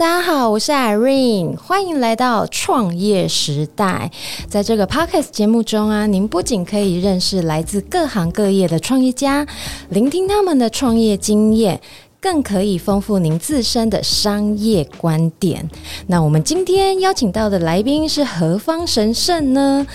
大家好，我是 Irene，欢迎来到创业时代。在这个 Podcast 节目中啊，您不仅可以认识来自各行各业的创业家，聆听他们的创业经验。更可以丰富您自身的商业观点。那我们今天邀请到的来宾是何方神圣呢？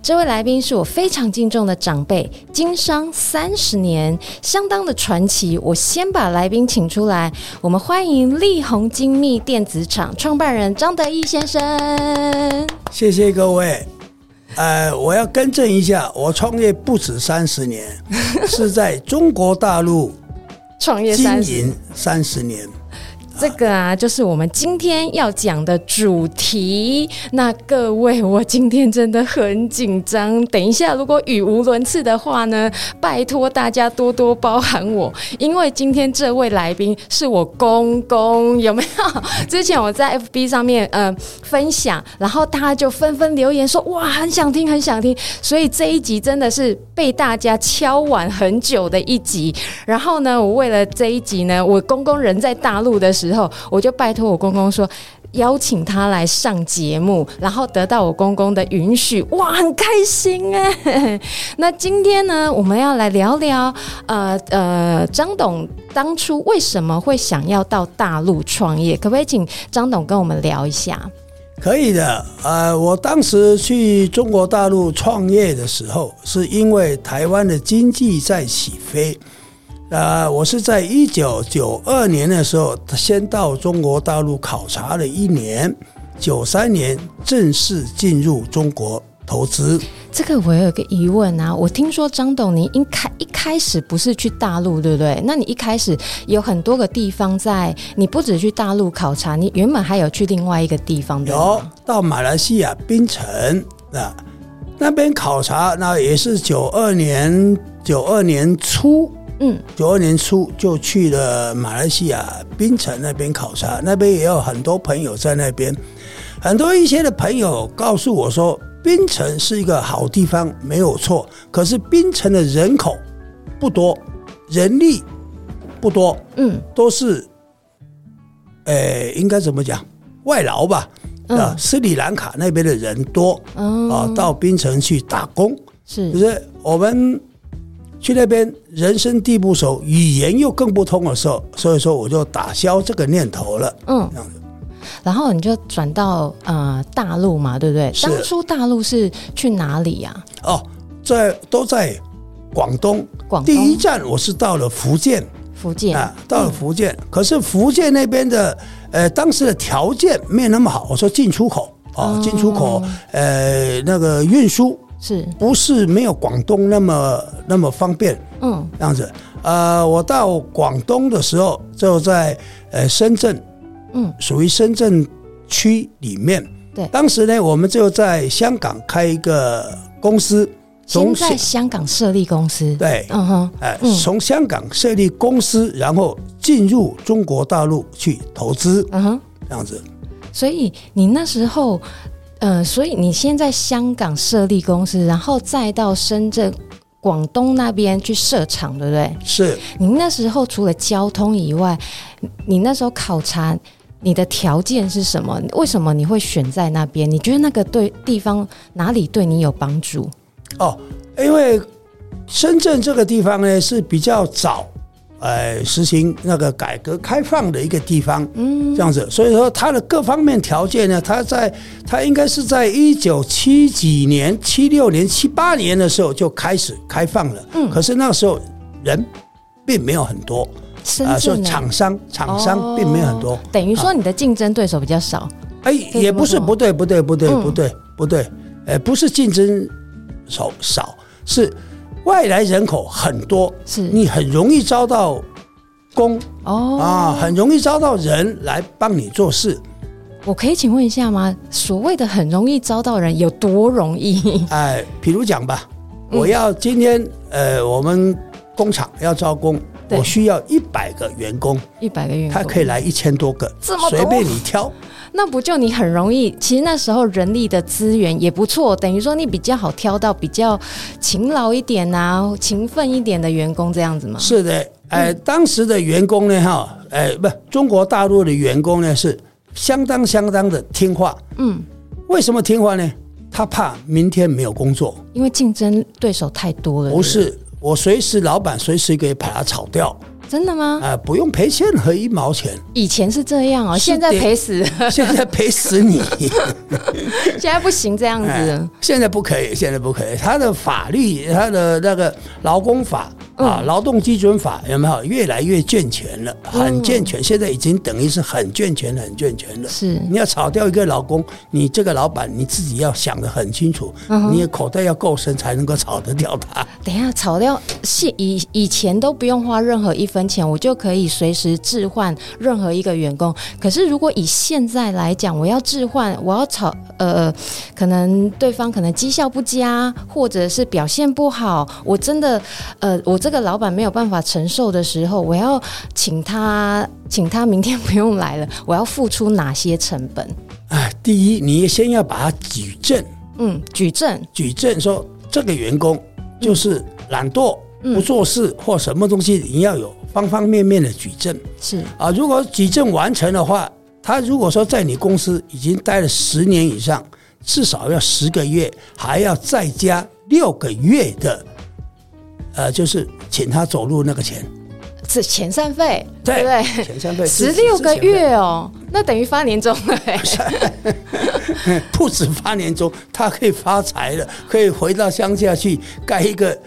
这位来宾是我非常敬重的长辈，经商三十年，相当的传奇。我先把来宾请出来，我们欢迎力宏精密电子厂创办人张德义先生。谢谢各位。呃，我要更正一下，我创业不止三十年，是在中国大陆。创业三十三十年。这个啊，就是我们今天要讲的主题。那各位，我今天真的很紧张。等一下，如果语无伦次的话呢，拜托大家多多包涵我，因为今天这位来宾是我公公，有没有？之前我在 FB 上面呃分享，然后大家就纷纷留言说哇，很想听，很想听。所以这一集真的是被大家敲碗很久的一集。然后呢，我为了这一集呢，我公公人在大陆的时候。我就拜托我公公说，邀请他来上节目，然后得到我公公的允许，哇，很开心哎。那今天呢，我们要来聊聊，呃呃，张董当初为什么会想要到大陆创业？可不可以请张董跟我们聊一下？可以的，呃，我当时去中国大陆创业的时候，是因为台湾的经济在起飞。呃，我是在一九九二年的时候，先到中国大陆考察了一年，九三年正式进入中国投资。这个我有个疑问啊，我听说张董你一开一开始不是去大陆，对不对？那你一开始有很多个地方在，你不止去大陆考察，你原本还有去另外一个地方，的吗？有到马来西亚槟城啊，那边考察，那也是九二年九二年初。嗯，九二年初就去了马来西亚槟城那边考察，那边也有很多朋友在那边，很多一些的朋友告诉我说，槟城是一个好地方，没有错。可是槟城的人口不多，人力不多，嗯，都是，诶，应该怎么讲，外劳吧？啊，斯里兰卡那边的人多，啊，到槟城去打工，是，就是我们。去那边人生地不熟，语言又更不通的时候，所以说我就打消这个念头了。嗯，这样子，然后你就转到呃大陆嘛，对不对？当初大陆是去哪里呀？哦，在都在广东。广东第一站我是到了福建。福建啊，到了福建，可是福建那边的呃当时的条件没有那么好。我说进出口啊，进出口呃那个运输。是不是没有广东那么那么方便？嗯，这样子。呃，我到广东的时候就在呃深圳，嗯，属于深圳区里面。对，当时呢，我们就在香港开一个公司，从在香港设立公司。对，嗯哼，哎，从香港设立公司，然后进入中国大陆去投资。嗯哼，这样子。所以你那时候。呃，所以你先在香港设立公司，然后再到深圳、广东那边去设厂，对不对？是。你那时候除了交通以外，你那时候考察你的条件是什么？为什么你会选在那边？你觉得那个对地方哪里对你有帮助？哦，因为深圳这个地方呢是比较早。呃，实行那个改革开放的一个地方，嗯，这样子，所以说它的各方面条件呢，它在它应该是在一九七几年、七六年、七八年的时候就开始开放了，嗯，可是那个时候人并没有很多，啊，所以厂商厂商并没有很多，等于说你的竞争对手比较少，哎，也不是，不对，不对，不对，不对，不对，哎，不是竞争手少，是外来人口很多，是你很容易招到工哦啊，很容易招到人来帮你做事。我可以请问一下吗？所谓的很容易招到人有多容易？哎，比如讲吧，我要今天、嗯、呃，我们工厂要招工，我需要一百个员工，一百个员工，他可以来一千多个，这么，随便你挑。那不就你很容易？其实那时候人力的资源也不错，等于说你比较好挑到比较勤劳一点啊、勤奋一点的员工这样子吗？是的，哎、呃，当时的员工呢，哈，哎，不，中国大陆的员工呢是。相当相当的听话，嗯，为什么听话呢？他怕明天没有工作，因为竞争对手太多了。不是，我随时老板随时可以把它炒掉。真的吗？啊、呃，不用赔任何一毛钱。以前是这样哦，现在赔死，现在赔死你。现在不行这样子、呃，现在不可以，现在不可以。他的法律，他的那个劳工法。啊，劳动基准法有没有越来越健全了？很健全，现在已经等于是很健全、很健全了。是，你要炒掉一个劳工，你这个老板你自己要想的很清楚，你的口袋要够深才能够炒得掉他。等一下，炒掉现以以前都不用花任何一分钱，我就可以随时置换任何一个员工。可是如果以现在来讲，我要置换，我要炒呃，可能对方可能绩效不佳，或者是表现不好，我真的呃，我。这个老板没有办法承受的时候，我要请他，请他明天不用来了。我要付出哪些成本？哎，第一，你先要把它举证。嗯，举证，举证说这个员工就是懒惰、不做事或什么东西，你要有方方面面的举证。是啊，如果举证完成的话，他如果说在你公司已经待了十年以上，至少要十个月，还要再加六个月的。呃，就是请他走路那个钱，是遣散费，对不对？遣散费十六个月哦，那等于发年终了，不止发年终，他可以发财了，可以回到乡下去盖一个。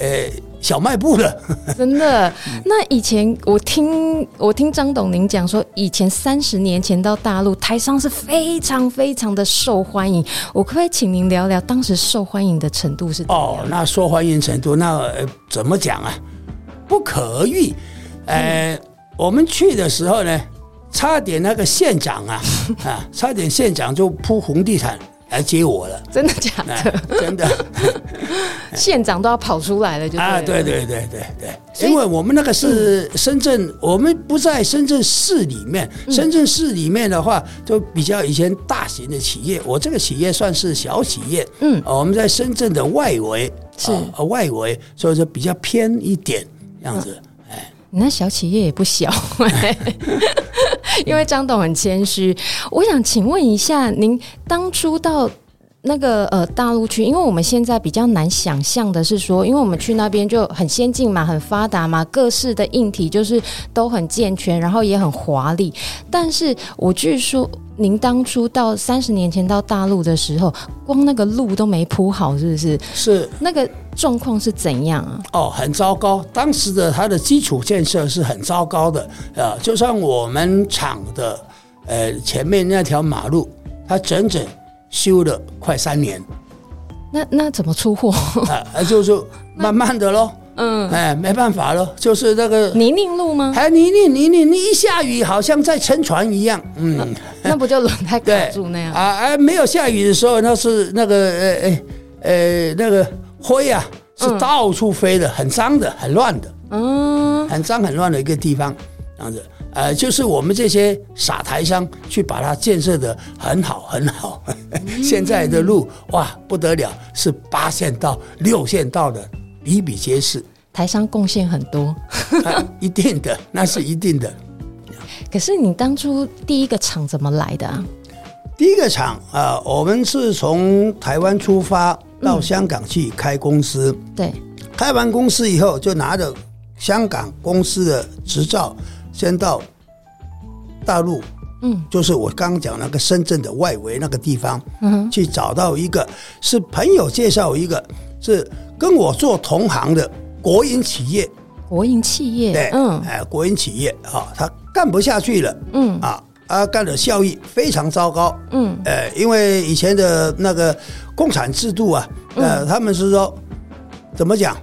呃，小卖部的，真的。那以前我听我听张董您讲说，以前三十年前到大陆台商是非常非常的受欢迎。我可不可以请您聊聊当时受欢迎的程度是？哦，那受欢迎程度，那、呃、怎么讲啊？不可喻。呃、嗯，我们去的时候呢，差点那个县长啊 啊，差点县长就铺红地毯。来接我了，真的假的？真的，县长都要跑出来了，就啊，对对对对对，因为我们那个是深圳，嗯、我们不在深圳市里面。深圳市里面的话，就比较以前大型的企业，我这个企业算是小企业。嗯，我们在深圳的外围，是。外围，所以说比较偏一点这样子。哎，你那小企业也不小。因为张董很谦虚，我想请问一下，您当初到那个呃大陆去，因为我们现在比较难想象的是说，因为我们去那边就很先进嘛，很发达嘛，各式的硬体就是都很健全，然后也很华丽。但是我据说，您当初到三十年前到大陆的时候，光那个路都没铺好，是不是？是那个状况是怎样啊？哦，很糟糕。当时的它的基础建设是很糟糕的啊，就像我们厂的呃前面那条马路，它整整修了快三年。那那怎么出货？啊，就是 慢慢的喽。嗯，哎，没办法了，就是那个泥泞路吗？还泥泞泥泞，你一下雨好像在沉船一样。嗯，啊、那不就轮胎卡住那样？啊哎，没有下雨的时候，那是那个呃呃呃那个灰啊，是到处飞的，嗯、很脏的，很乱的。嗯，很脏很乱的一个地方，这样子。呃，就是我们这些傻台商去把它建设的很好很好。嗯、现在的路哇不得了，是八线道、六线道的。比比皆是，台商贡献很多，啊，一定的，那是一定的。可是你当初第一个厂怎么来的啊？第一个厂啊，呃，我们是从台湾出发到香港去开公司。嗯，对，开完公司以后，就拿着香港公司的执照，先到大陆。嗯，就是我刚刚讲那个深圳的外围那个地方，嗯，去找到一个是朋友介绍一个，是跟我做同行的国营企业，国营企业，对，嗯，哎，国营企业啊，他干不下去了，嗯，啊啊，干的效益非常糟糕。嗯，呃，因为以前的那个共产制度啊，呃，他们是说怎么讲？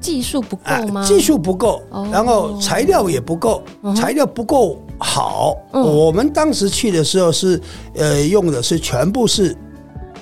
技术不够吗？技术不够，然后材料也不够，材料不够好。我们当时去的时候是，呃，用的是全部是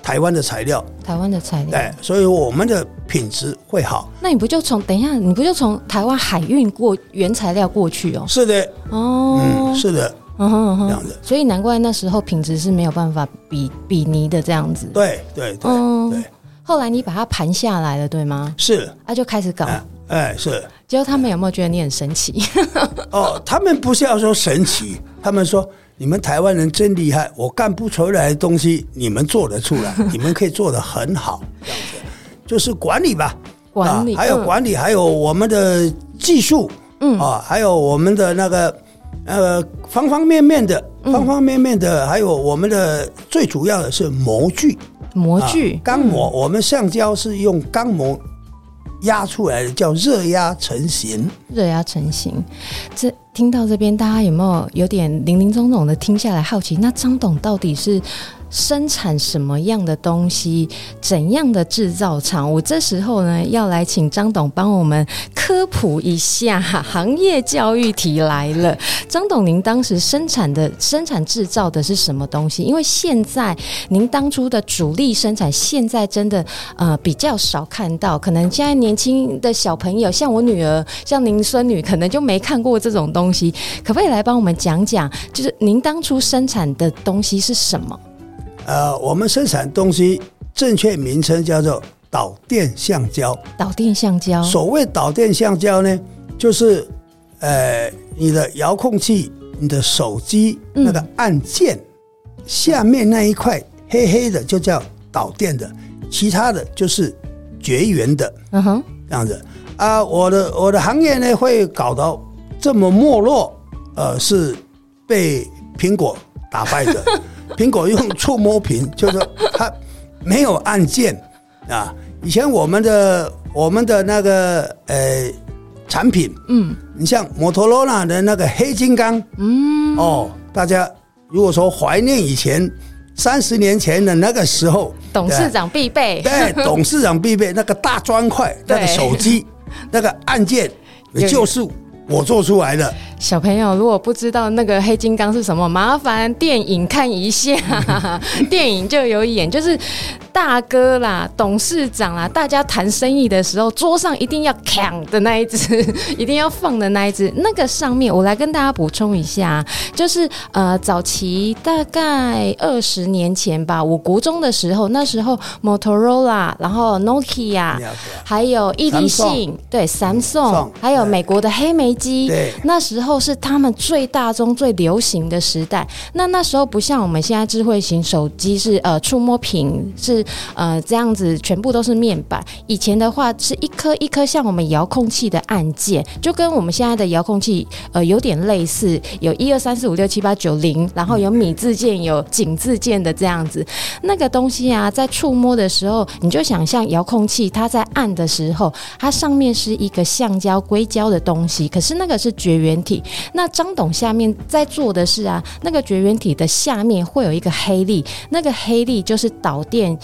台湾的材料，台湾的材料，对，所以我们的品质会好。那你不就从等一下，你不就从台湾海运过原材料过去哦？是的，哦，嗯，是的，嗯哼哼，这样子。所以难怪那时候品质是没有办法比比拟的这样子。对对对对。后来你把它盘下来了，对吗？是，那就开始搞。哎，是。结果他们有没有觉得你很神奇？哦，他们不是要说神奇，他们说你们台湾人真厉害，我干不出来的东西，你们做得出来，你们可以做得很好，这样子。就是管理吧，管理，还有管理，还有我们的技术，嗯啊，还有我们的那个呃方方面面的，方方面面的，还有我们的最主要的是模具。模具钢模，我们橡胶是用钢模压出来的，叫热压成型。热压成型，这听到这边，大家有没有有点林林总总的听下来，好奇？那张董到底是？生产什么样的东西？怎样的制造厂？我这时候呢，要来请张董帮我们科普一下，行业教育题来了。张董，您当时生产的、生产制造的是什么东西？因为现在您当初的主力生产，现在真的呃比较少看到。可能现在年轻的小朋友，像我女儿，像您孙女，可能就没看过这种东西。可不可以来帮我们讲讲？就是您当初生产的东西是什么？呃，我们生产东西正确名称叫做导电橡胶。导电橡胶。所谓导电橡胶呢，就是呃，你的遥控器、你的手机那个按键下面那一块黑黑的，就叫导电的，其他的就是绝缘的。嗯哼，这样子啊，我的我的行业呢会搞到这么没落，呃，是被苹果打败的。苹果用触摸屏，就是它没有按键啊。以前我们的我们的那个呃产品，嗯，你像摩托罗拉的那个黑金刚，嗯，哦，大家如果说怀念以前三十年前的那个时候，董事长必备，对，董事长必备那个大砖块，那个手机，那个按键，就是我做出来的。小朋友，如果不知道那个黑金刚是什么，麻烦电影看一下，电影就有演，就是大哥啦、董事长啦，大家谈生意的时候，桌上一定要扛的那一只，一定要放的那一只，那个上面，我来跟大家补充一下，就是呃，早期大概二十年前吧，我国中的时候，那时候 Motorola，然后 Nokia，还有 EDC，对，Samsung，还有美国的黑莓机，那时候。都是他们最大宗、最流行的时代。那那时候不像我们现在智慧型手机是呃触摸屏是呃这样子，全部都是面板。以前的话是一颗一颗像我们遥控器的按键，就跟我们现在的遥控器呃有点类似，有一二三四五六七八九零，然后有米字键、有井字键的这样子。那个东西啊，在触摸的时候，你就想象遥控器它在按的时候，它上面是一个橡胶硅胶的东西，可是那个是绝缘体。那张董下面在做的是啊，那个绝缘体的下面会有一个黑粒，那个黑粒就是导电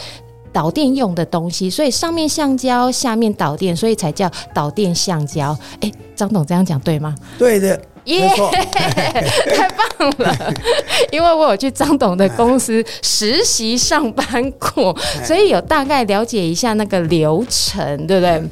导电用的东西，所以上面橡胶，下面导电，所以才叫导电橡胶。哎，张董这样讲对吗？对的，耶、yeah，太棒了！因为我有去张董的公司实习上班过，所以有大概了解一下那个流程，对不对？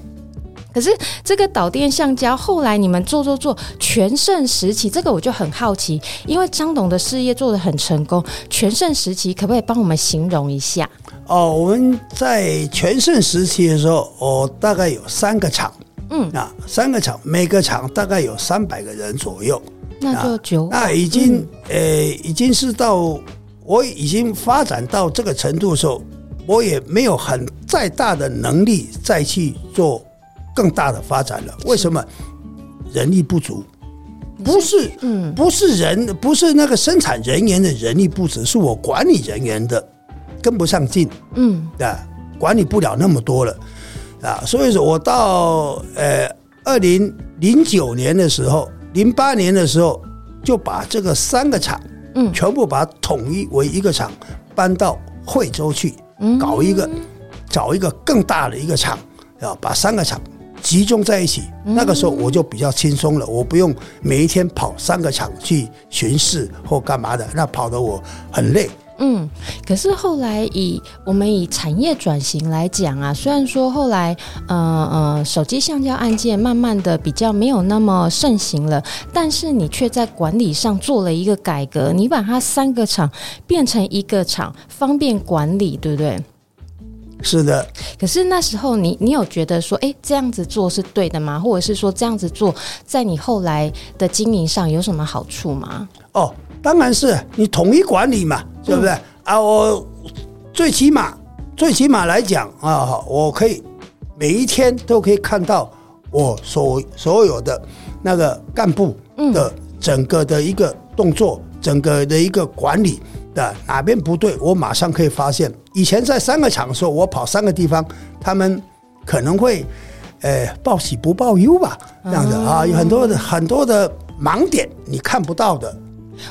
可是这个导电橡胶后来你们做做做全盛时期，这个我就很好奇，因为张董的事业做得很成功，全盛时期可不可以帮我们形容一下？哦，我们在全盛时期的时候，哦，大概有三个厂，嗯，啊，三个厂，每个厂大概有三百个人左右，那就九，那已经、嗯、呃，已经是到我已经发展到这个程度的时候，我也没有很再大的能力再去做。更大的发展了，为什么？人力不足，不是，嗯，不是人，不是那个生产人员的人力不足，是我管理人员的跟不上劲，嗯，啊，管理不了那么多了，啊，所以说我到呃二零零九年的时候，零八年的时候就把这个三个厂嗯，全部把它统一为一个厂，搬到惠州去，搞一个，找一个更大的一个厂，啊把三个厂集中在一起。那个时候我就比较轻松了，我不用每一天跑三个厂去巡视或干嘛的，那跑得我很累。嗯，可是后来以我们以产业转型来讲啊，虽然说后来呃呃手机橡胶按键慢慢的比较没有那么盛行了，但是你却在管理上做了一个改革，你把它三个厂变成一个厂，方便管理，对不对？是的。可是那时候你你有觉得说，哎，这样子做是对的吗？或者是说这样子做在你后来的经营上有什么好处吗？哦。当然是你统一管理嘛，对不对？嗯、啊，我最起码最起码来讲啊，我可以每一天都可以看到我所所有的那个干部的整个的一个动作，嗯、整个的一个管理的哪边不对，我马上可以发现。以前在三个厂的时候，我跑三个地方，他们可能会呃报喜不报忧吧，这样子啊，有很多的很多的盲点你看不到的。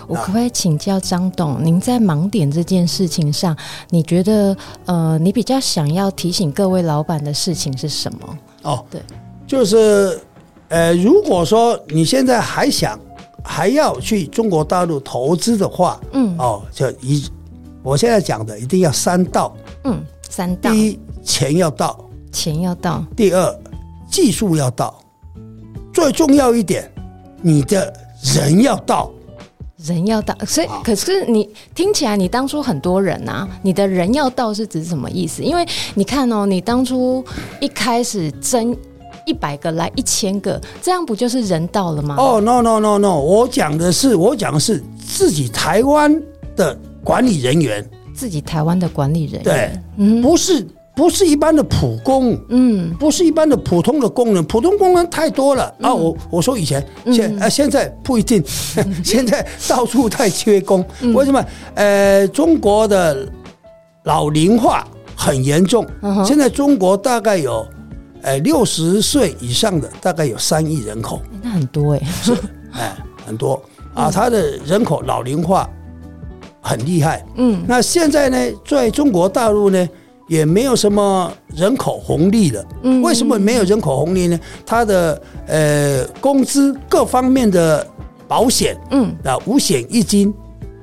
我可不可以请教张董，您在盲点这件事情上，你觉得呃，你比较想要提醒各位老板的事情是什么？哦，对，就是呃，如果说你现在还想还要去中国大陆投资的话，嗯，哦，就一，我现在讲的一定要三到，嗯，三到，第一，钱要到，钱要到；第二，技术要到；最重要一点，你的人要到。人要到，所以可是你听起来，你当初很多人呐、啊，你的人要到是指什么意思？因为你看哦，你当初一开始争一百个来一千个，这样不就是人到了吗？哦、oh,，no no no no，我讲的是我讲的是自己台湾的管理人员，自己台湾的管理人员，对，嗯，不是。不是一般的普工，嗯，不是一般的普通的工人，普通工人太多了、嗯、啊！我我说以前现呃现在不一定，嗯、现在到处在缺工，嗯、为什么？呃，中国的老龄化很严重，嗯、现在中国大概有呃六十岁以上的大概有三亿人口，那很多哎，是哎很多。啊，他的人口老龄化很厉害，嗯，那现在呢，在中国大陆呢？也没有什么人口红利了。嗯，为什么没有人口红利呢？他的呃工资各方面的保险，嗯啊五险一金，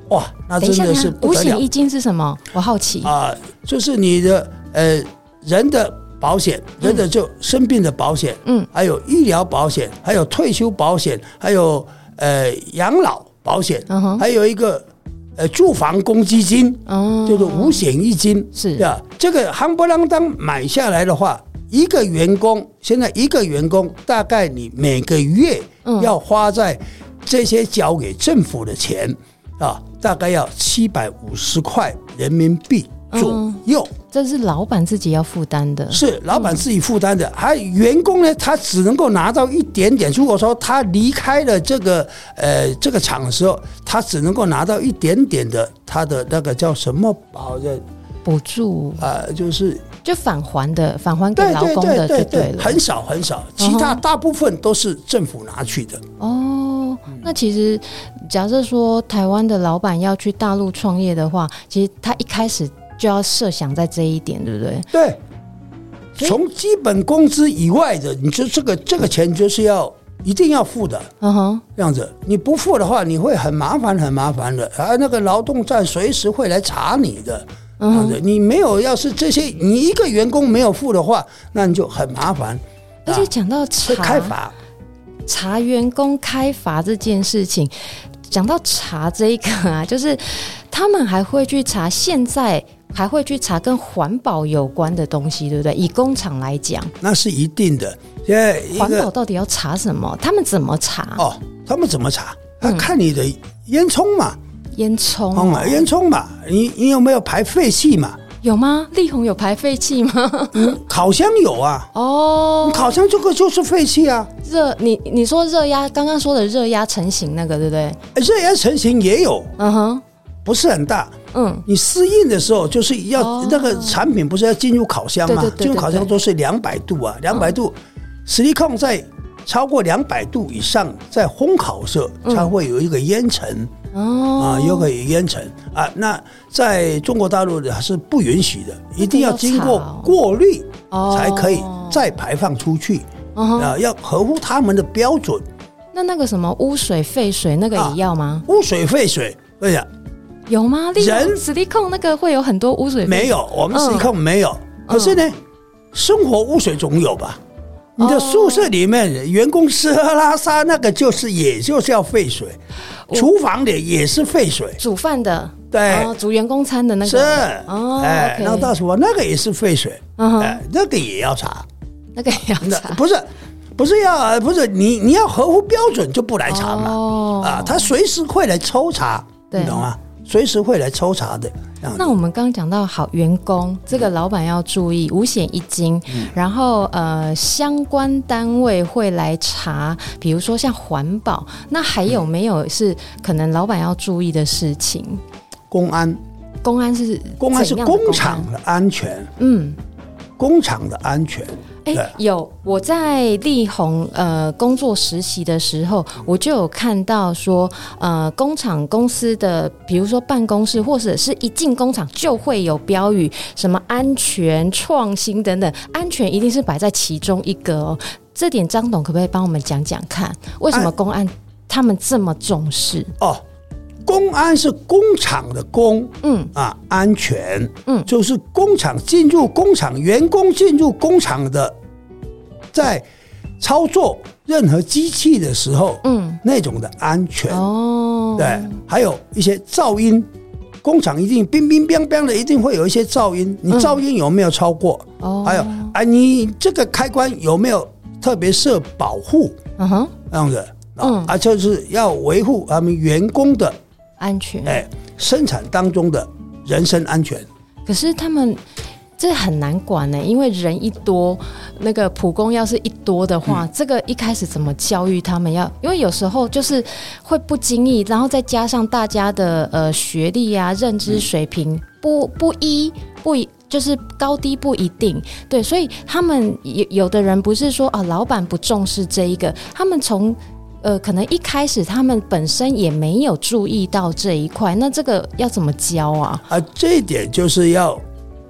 哇，那真的是。五险一金是什么？我好奇啊，就是你的呃人的保险，人的就生病的保险，嗯，还有医疗保险，还有退休保险，还有呃养老保险，还有一个。呃，住房公积金哦，就是五险一金是啊。这个夯不啷当买下来的话，一个员工现在一个员工大概你每个月要花在这些交给政府的钱啊，大概要七百五十块人民币。左右，这是老板自己要负担的，是老板自己负担的。还员工呢，他只能够拿到一点点。如果说他离开了这个呃这个厂的时候，他只能够拿到一点点的他的那个叫什么保的补助啊，就是就返还的返还给劳工的就，对了，很少很少，其他大部分都是政府拿去的。哦，那其实假设说台湾的老板要去大陆创业的话，其实他一开始。就要设想在这一点，对不对？对，从基本工资以外的，你就这个这个钱就是要一定要付的。嗯哼，这样子你不付的话，你会很麻烦，很麻烦的。啊，那个劳动站随时会来查你的。嗯哼，你没有，要是这些你一个员工没有付的话，那你就很麻烦。而且讲到查开罚，查员工开罚这件事情，讲到查这一个啊，就是他们还会去查现在。还会去查跟环保有关的东西，对不对？以工厂来讲，那是一定的。现在环保到底要查什么？他们怎么查？哦，他们怎么查？他看你的烟囱嘛，烟囱，哦，烟囱嘛，你你有没有排废气嘛？有吗？力宏有排废气吗？嗯，烤箱有啊。哦，烤箱这个就是废气啊。热，你你说热压，刚刚说的热压成型那个，对不对？热压成型也有，嗯哼，不是很大。嗯，你试印的时候就是要、哦、那个产品不是要进入烤箱吗？进入烤箱都是两百度啊，两百度，实力控在超过两百度以上，在烘烤的时候才会有一个烟尘哦啊，又可以腌成啊。那在中国大陆的是不允许的，一定要经过过滤才可以再排放出去啊，要合乎他们的标准。那那个什么污水、废水那个也要吗？污水、废水，对呀，有吗？人？矽利康那个会有很多污水？没有，我们矽利康没有。可是呢，生活污水总有吧？你的宿舍里面员工吃喝拉撒那个就是，也就是要废水。厨房里也是废水，煮饭的，对，煮员工餐的那个。是。哦，哎，然后到时候那个也是废水，哎，那个也要查，那个也要查，不是，不是要，不是你你要合乎标准就不来查嘛，啊，他随时会来抽查，你懂吗？随时会来抽查的。那我们刚刚讲到，好员工这个老板要注意五险一金，嗯、然后呃相关单位会来查，比如说像环保，那还有没有是可能老板要注意的事情？公安，公安是公安是工厂的安全，嗯，工厂的安全。哎，欸、有我在力宏呃工作实习的时候，我就有看到说，呃，工厂公司的，比如说办公室，或者是一进工厂就会有标语，什么安全、创新等等，安全一定是摆在其中一个哦。这点张董可不可以帮我们讲讲看，为什么公安他们这么重视？哦，公安是工厂的工，嗯啊，安全，嗯，就是工厂进入工厂，员工进入工厂的。在操作任何机器的时候，嗯，那种的安全哦，对，还有一些噪音，工厂一定冰冰冰冰的，一定会有一些噪音。你噪音有没有超过？哦，还有啊，你这个开关有没有特别设保护？嗯哼，这样子，嗯，啊，就是要维护他们员工的安全，哎，生产当中的人身安全。可是他们。这很难管呢，因为人一多，那个普工要是一多的话，嗯、这个一开始怎么教育他们要？因为有时候就是会不经意，然后再加上大家的呃学历啊、认知水平、嗯、不不一不一，就是高低不一定。对，所以他们有有的人不是说啊，老板不重视这一个，他们从呃可能一开始他们本身也没有注意到这一块，那这个要怎么教啊？啊，这一点就是要。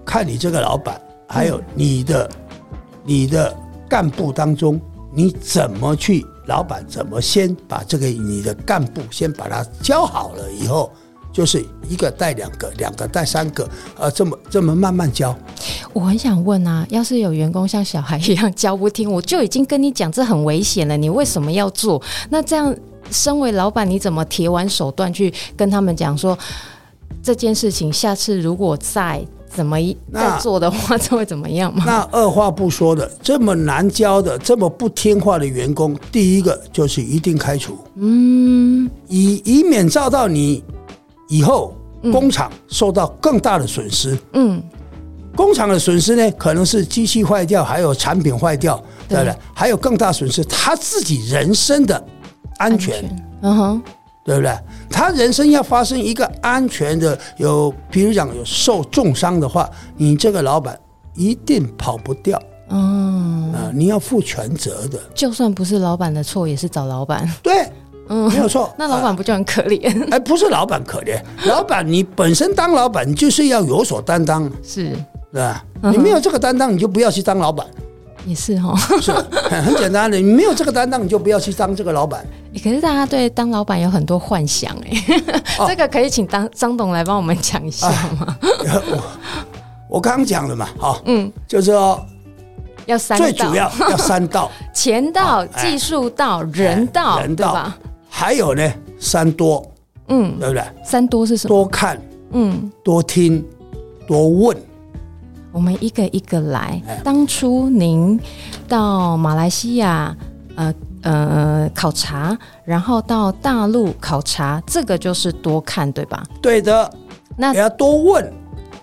看你这个老板，还有你的、嗯、你的干部当中，你怎么去？老板怎么先把这个你的干部先把他教好了以后，就是一个带两个，两个带三个，呃，这么这么慢慢教。我很想问啊，要是有员工像小孩一样教不听，我就已经跟你讲这很危险了，你为什么要做？那这样，身为老板，你怎么铁腕手段去跟他们讲说这件事情？下次如果再怎么再做的话，这会怎么样吗？那二话不说的，这么难教的，这么不听话的员工，第一个就是一定开除。嗯，以以免遭到你以后工厂受到更大的损失。嗯，工厂的损失呢，可能是机器坏掉，还有产品坏掉，对不对？还有更大损失，他自己人身的安全。嗯哼。对不对？他人生要发生一个安全的，有，比如讲有受重伤的话，你这个老板一定跑不掉。嗯啊，你要负全责的。就算不是老板的错，也是找老板。对，嗯，没有错。那老板不就很可怜？哎，不是老板可怜，老板你本身当老板，就是要有所担当。是，对吧？你没有这个担当，你就不要去当老板。也是哈，是很简单的。你没有这个担当，你就不要去当这个老板。可是大家对当老板有很多幻想哎，哦、这个可以请当张董来帮我们讲一下吗？我我刚刚讲了嘛，好，嗯，就是说要三最主要要三道：钱道、技术道、人道，人道吧？还有呢，三多，嗯，对不对？三多是什么？多看，嗯，多听，多问。我们一个一个来。当初您到马来西亚，呃呃考察，然后到大陆考察，这个就是多看，对吧？对的。那也要多问。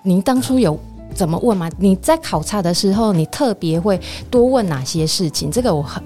您当初有怎么问吗？你在考察的时候，你特别会多问哪些事情？这个我很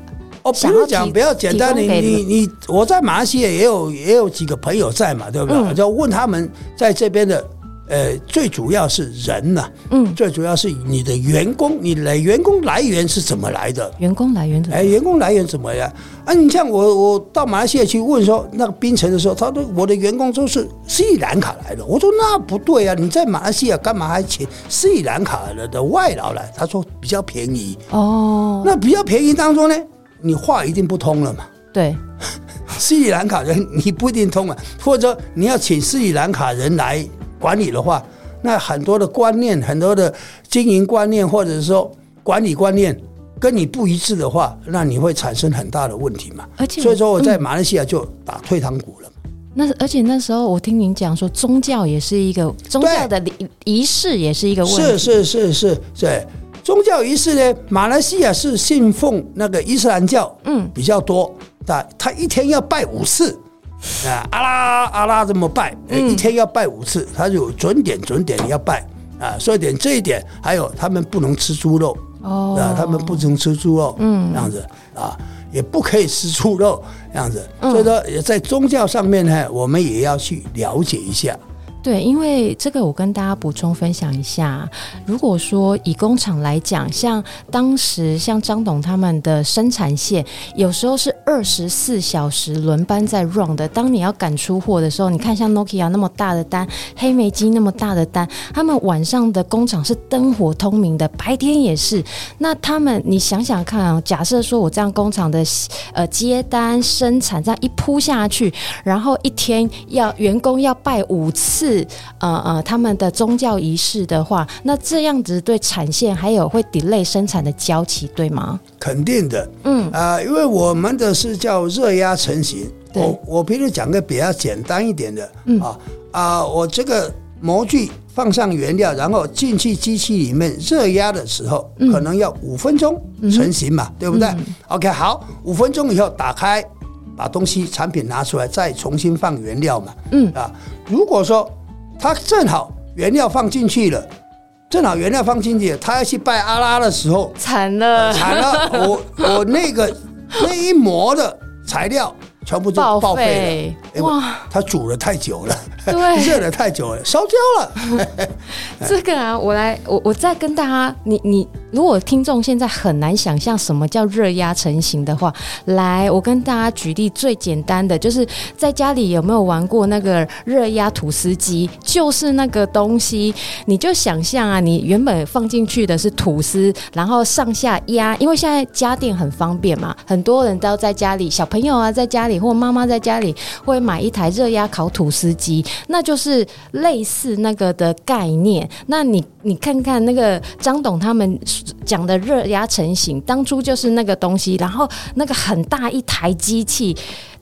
哦，不是讲比较简单，你你你，我在马来西亚也有也有几个朋友在嘛，对不对？嗯、就问他们在这边的呃，最主要是人呐，嗯，最主要是你的员工，你的员工来源是怎么来的？员工来源怎么？哎，员工来源怎么样？啊，你像我，我到马来西亚去问说那个槟城的时候，他说我的员工都是斯里兰卡来的。我说那不对啊，你在马来西亚干嘛还请斯里兰卡的的外劳来？他说比较便宜。哦，那比较便宜当中呢，你话一定不通了嘛？对，斯里兰卡人你不一定通啊，或者你要请斯里兰卡人来。管理的话，那很多的观念、很多的经营观念，或者是说管理观念跟你不一致的话，那你会产生很大的问题嘛。而且，所以说我在马来西亚就打退堂鼓了。嗯、那而且那时候我听您讲说，宗教也是一个宗教的仪式，也是一个问题。是是是是，对宗教仪式呢，马来西亚是信奉那个伊斯兰教，嗯，比较多。啊他一天要拜五次。啊，阿拉阿拉这么拜，一天要拜五次，他就有准点准点要拜啊。说一点这一点，还有他们不能吃猪肉哦，啊，他们不能吃猪肉，嗯，这样子啊，也不可以吃猪肉这样子。所以说，也在宗教上面呢，我们也要去了解一下。对，因为这个我跟大家补充分享一下。如果说以工厂来讲，像当时像张董他们的生产线，有时候是二十四小时轮班在 run 的。当你要赶出货的时候，你看像 Nokia 那么大的单，黑莓机那么大的单，他们晚上的工厂是灯火通明的，白天也是。那他们，你想想看啊，假设说我这样工厂的呃接单生产这样一铺下去，然后一天要员工要拜五次。呃呃，他们的宗教仪式的话，那这样子对产线还有会 delay 生产的交期，对吗？肯定的，嗯。啊、呃，因为我们的是叫热压成型。我我比如讲个比较简单一点的，嗯。啊啊，我这个模具放上原料，然后进去机器里面热压的时候，可能要五分钟成型嘛，嗯、对不对、嗯、？OK，好，五分钟以后打开，把东西产品拿出来，再重新放原料嘛，嗯啊，如果说他正好原料放进去了，正好原料放进去了，他要去拜阿拉的时候，惨了，惨了！我 我那个那一模的材料全部就报废了，哇！他煮了太久了。对，热了太久了，烧焦了。这个啊，我来，我我再跟大家，你你，如果听众现在很难想象什么叫热压成型的话，来，我跟大家举例最简单的，就是在家里有没有玩过那个热压吐司机？就是那个东西，你就想象啊，你原本放进去的是吐司，然后上下压，因为现在家电很方便嘛，很多人都在家里，小朋友啊在家里，或妈妈在家里会买一台热压烤吐司机。那就是类似那个的概念。那你你看看那个张董他们讲的热压成型，当初就是那个东西，然后那个很大一台机器。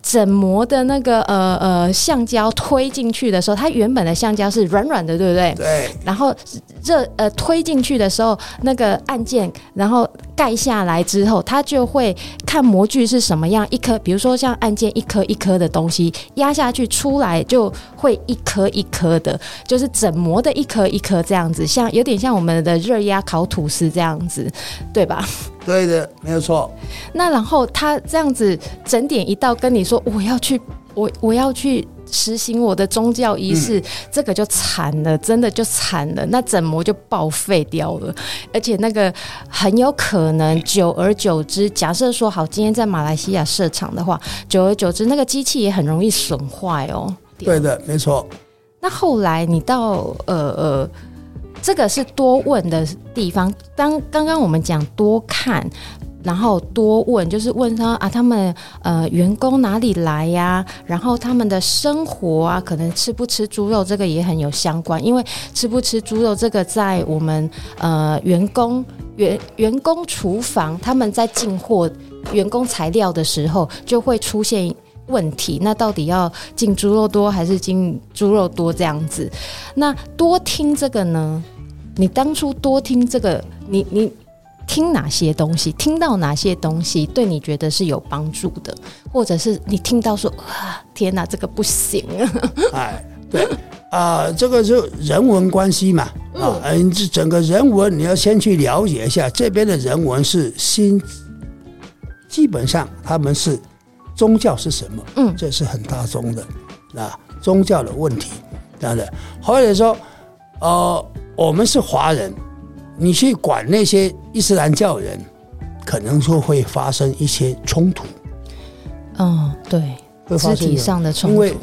整膜的那个呃呃橡胶推进去的时候，它原本的橡胶是软软的，对不对？对。然后热呃推进去的时候，那个按键，然后盖下来之后，它就会看模具是什么样一颗，比如说像按键一颗一颗的东西压下去出来就会一颗一颗的，就是整膜的一颗一颗这样子，像有点像我们的热压烤吐司这样子，对吧？对的，没有错。那然后他这样子整点一到跟你说，我要去，我我要去实行我的宗教仪式，嗯、这个就惨了，真的就惨了。那整模就报废掉了，而且那个很有可能，久而久之，假设说好，今天在马来西亚设厂的话，久而久之，那个机器也很容易损坏哦。对的，没错。那后来你到呃呃。这个是多问的地方。当刚刚我们讲多看，然后多问，就是问他啊，他们呃员工哪里来呀？然后他们的生活啊，可能吃不吃猪肉，这个也很有相关。因为吃不吃猪肉，这个在我们呃员工员员工厨房，他们在进货员工材料的时候，就会出现问题。那到底要进猪肉多还是进猪肉多这样子？那多听这个呢？你当初多听这个，你你听哪些东西？听到哪些东西对你觉得是有帮助的？或者是你听到说啊，天哪，这个不行啊！哎，对啊、呃，这个是人文关系嘛啊，嗯，这整个人文你要先去了解一下，这边的人文是新，基本上他们是宗教是什么？嗯，这是很大宗的啊，宗教的问题这样的，或者说。呃，我们是华人，你去管那些伊斯兰教人，可能就会发生一些冲突。嗯，对，会发生肢体上的冲突。因为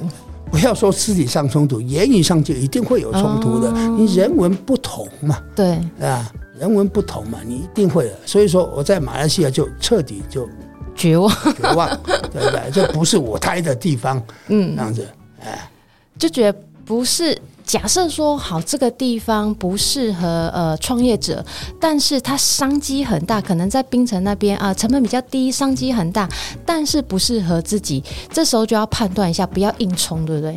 不要说肢体上冲突，言语上就一定会有冲突的。哦、你人文不同嘛，对啊，人文不同嘛，你一定会的。所以说我在马来西亚就彻底就绝望，绝望，对不对？这不是我待的地方，嗯，这样子，哎，就觉得不是。假设说好，这个地方不适合呃创业者，但是它商机很大，可能在槟城那边啊、呃，成本比较低，商机很大，但是不适合自己，这时候就要判断一下，不要硬冲，对不对？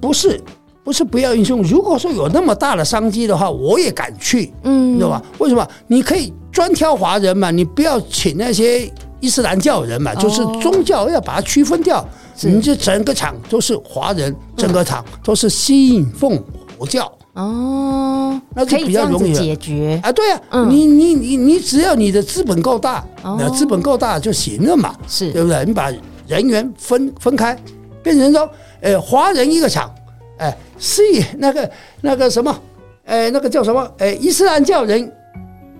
不是，不是不要硬冲。如果说有那么大的商机的话，我也敢去，嗯，你知道吧？为什么？你可以专挑华人嘛，你不要请那些伊斯兰教人嘛，就是宗教要把它区分掉。你这整个厂都是华人，整个厂都是信奉佛教哦，那就比较容易解决。啊。对啊，你你你你只要你的资本够大，那资本够大就行了嘛，是。对不对？你把人员分分开，变成说，呃，华人一个厂，哎，是那个那个什么，哎，那个叫什么，哎，伊斯兰教人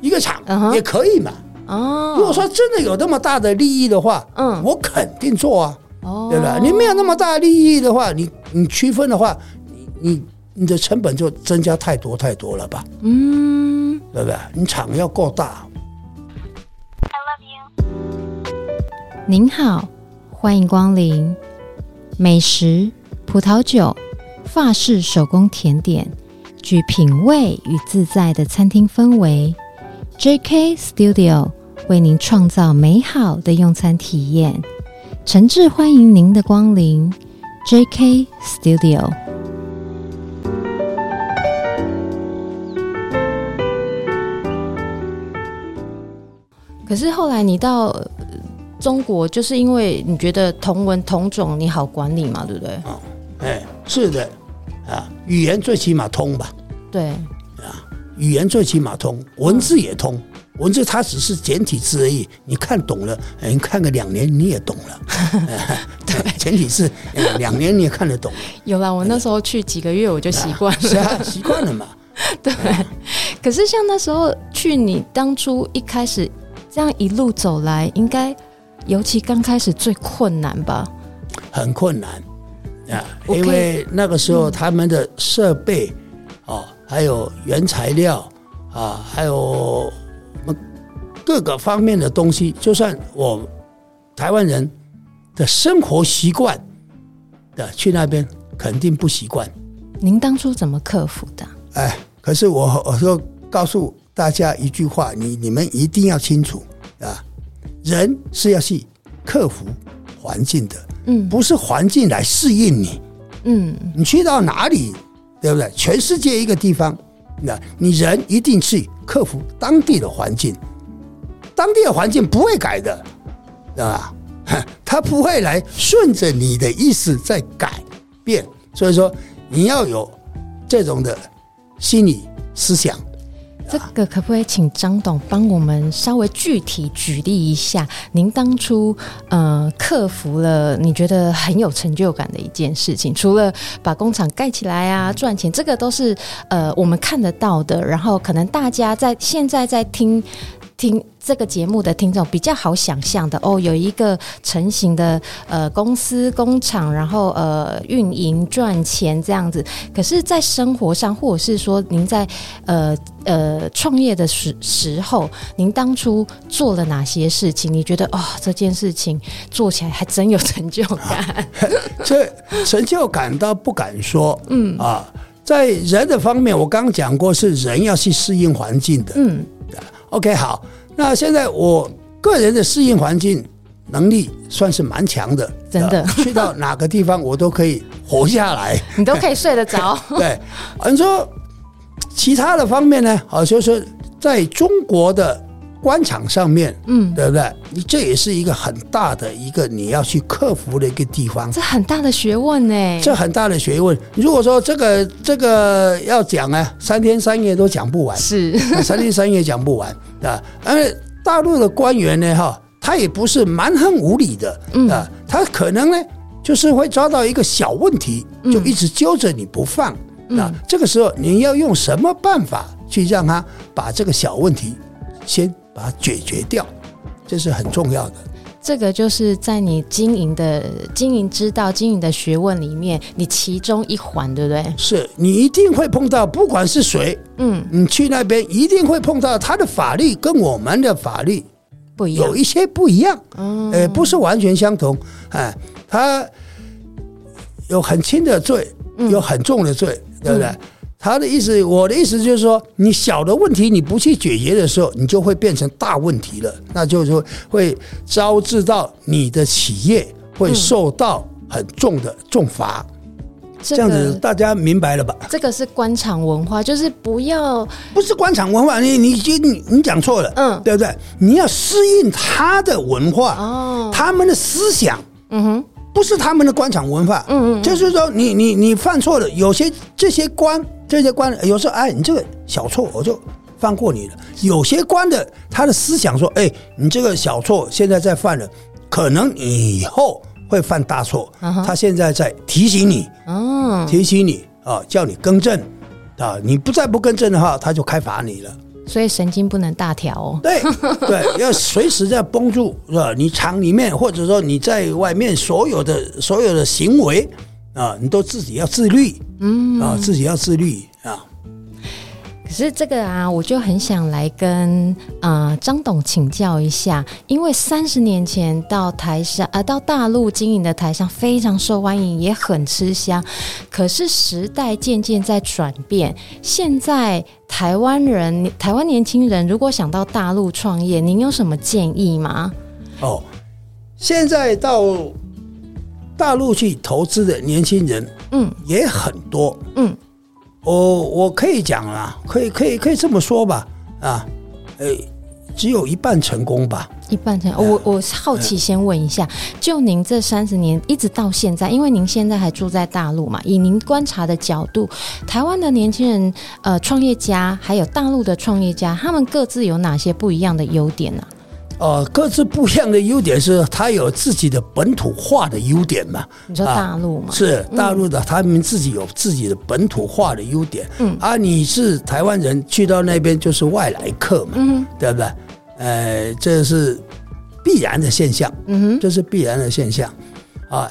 一个厂也可以嘛。哦，如果说真的有那么大的利益的话，嗯，我肯定做啊。哦，对吧？你没有那么大利益的话，你你区分的话，你你你的成本就增加太多太多了吧？嗯，对不对？你厂要够大。I love you。您好，欢迎光临。美食、葡萄酒、法式手工甜点，具品味与自在的餐厅氛围。JK Studio 为您创造美好的用餐体验。诚挚欢迎您的光临，JK Studio。可是后来你到中国，就是因为你觉得同文同种你好管理嘛，对不对？哦，哎，是的，啊，语言最起码通吧？对，啊，语言最起码通，文字也通。嗯文字它只是简体字而已，你看懂了，你看个两年你也懂了。对，简体字两年你也看得懂。有啦，我那时候去几个月我就习惯了。是啊，习惯了嘛。对。可是像那时候去，你当初一开始这样一路走来，应该尤其刚开始最困难吧？很困难啊，因为那个时候他们的设备哦，还有原材料啊，还有。各个方面的东西，就算我台湾人的生活习惯的去那边，肯定不习惯。您当初怎么克服的？哎，可是我我说告诉大家一句话，你你们一定要清楚啊，人是要去克服环境的，嗯，不是环境来适应你，嗯，你去到哪里，对不对？全世界一个地方，那你人一定去克服当地的环境。当地的环境不会改的，对吧？他不会来顺着你的意思在改变，所以说你要有这种的心理思想。这个可不可以请张董帮我们稍微具体举例一下？您当初呃克服了你觉得很有成就感的一件事情，除了把工厂盖起来啊赚钱，这个都是呃我们看得到的。然后可能大家在现在在听。听这个节目的听众比较好想象的哦，有一个成型的呃公司工厂，然后呃运营赚钱这样子。可是，在生活上，或者是说您在呃呃创业的时时候，您当初做了哪些事情？你觉得哦，这件事情做起来还真有成就感？这成就感倒不敢说，嗯啊，在人的方面，我刚刚讲过，是人要去适应环境的，嗯。OK，好，那现在我个人的适应环境能力算是蛮强的，真的，去到哪个地方我都可以活下来，你都可以睡得着。对，你说其他的方面呢？好，就是在中国的。官场上面，嗯，对不对？你这也是一个很大的一个你要去克服的一个地方，这很大的学问呢。这很大的学问。如果说这个这个要讲啊，三天三夜都讲不完，是。三天三夜讲不完。啊。因为大陆的官员呢，哈，他也不是蛮横无理的，啊，他可能呢就是会抓到一个小问题，就一直揪着你不放，那这个时候你要用什么办法去让他把这个小问题先把它解决掉？这是很重要的。这个就是在你经营的经营之道、经营的学问里面，你其中一环，对不对？是你一定会碰到，不管是谁，嗯，你去那边一定会碰到他的法律跟我们的法律不一样，有一些不一样，嗯，呃，不是完全相同，哎，他有很轻的罪，有很重的罪，对不对？嗯他的意思，我的意思就是说，你小的问题你不去解决的时候，你就会变成大问题了，那就是说会招致到你的企业会受到很重的重罚。这样子大家明白了吧？这个是官场文化，就是不要不是官场文化，你你你你讲错了，嗯，对不对？你要适应他的文化哦，他们的思想，嗯哼，不是他们的官场文化，嗯嗯，就是说你你你犯错了，有些这些官。这些官有时候哎，你这个小错我就放过你了。有些官的他的思想说，哎，你这个小错现在在犯了，可能以后会犯大错。他现在在提醒你，哦提醒你啊，叫你更正啊，你不再不更正的话，他就开罚你了。所以神经不能大条哦。对 对，要随时在绷住是吧？你厂里面或者说你在外面所有的所有的行为。啊，你都自己要自律，嗯，啊，自己要自律啊。可是这个啊，我就很想来跟啊、呃、张董请教一下，因为三十年前到台上啊、呃，到大陆经营的台商非常受欢迎，也很吃香。可是时代渐渐在转变，现在台湾人、台湾年轻人如果想到大陆创业，您有什么建议吗？哦，现在到。大陆去投资的年轻人，嗯，也很多，嗯，我我可以讲啦，可以可以可以这么说吧，啊，呃，只有一半成功吧，一半成功。我我好奇先问一下，就您这三十年一直到现在，因为您现在还住在大陆嘛，以您观察的角度，台湾的年轻人，呃，创业家还有大陆的创业家，他们各自有哪些不一样的优点呢？哦，各自不一样的优点是，他有自己的本土化的优点嘛？你说大陆嘛？是大陆的，他们自己有自己的本土化的优点。嗯，啊，你是台湾人去到那边就是外来客嘛？嗯，对不对？呃，这是必然的现象。嗯哼，这是必然的现象。啊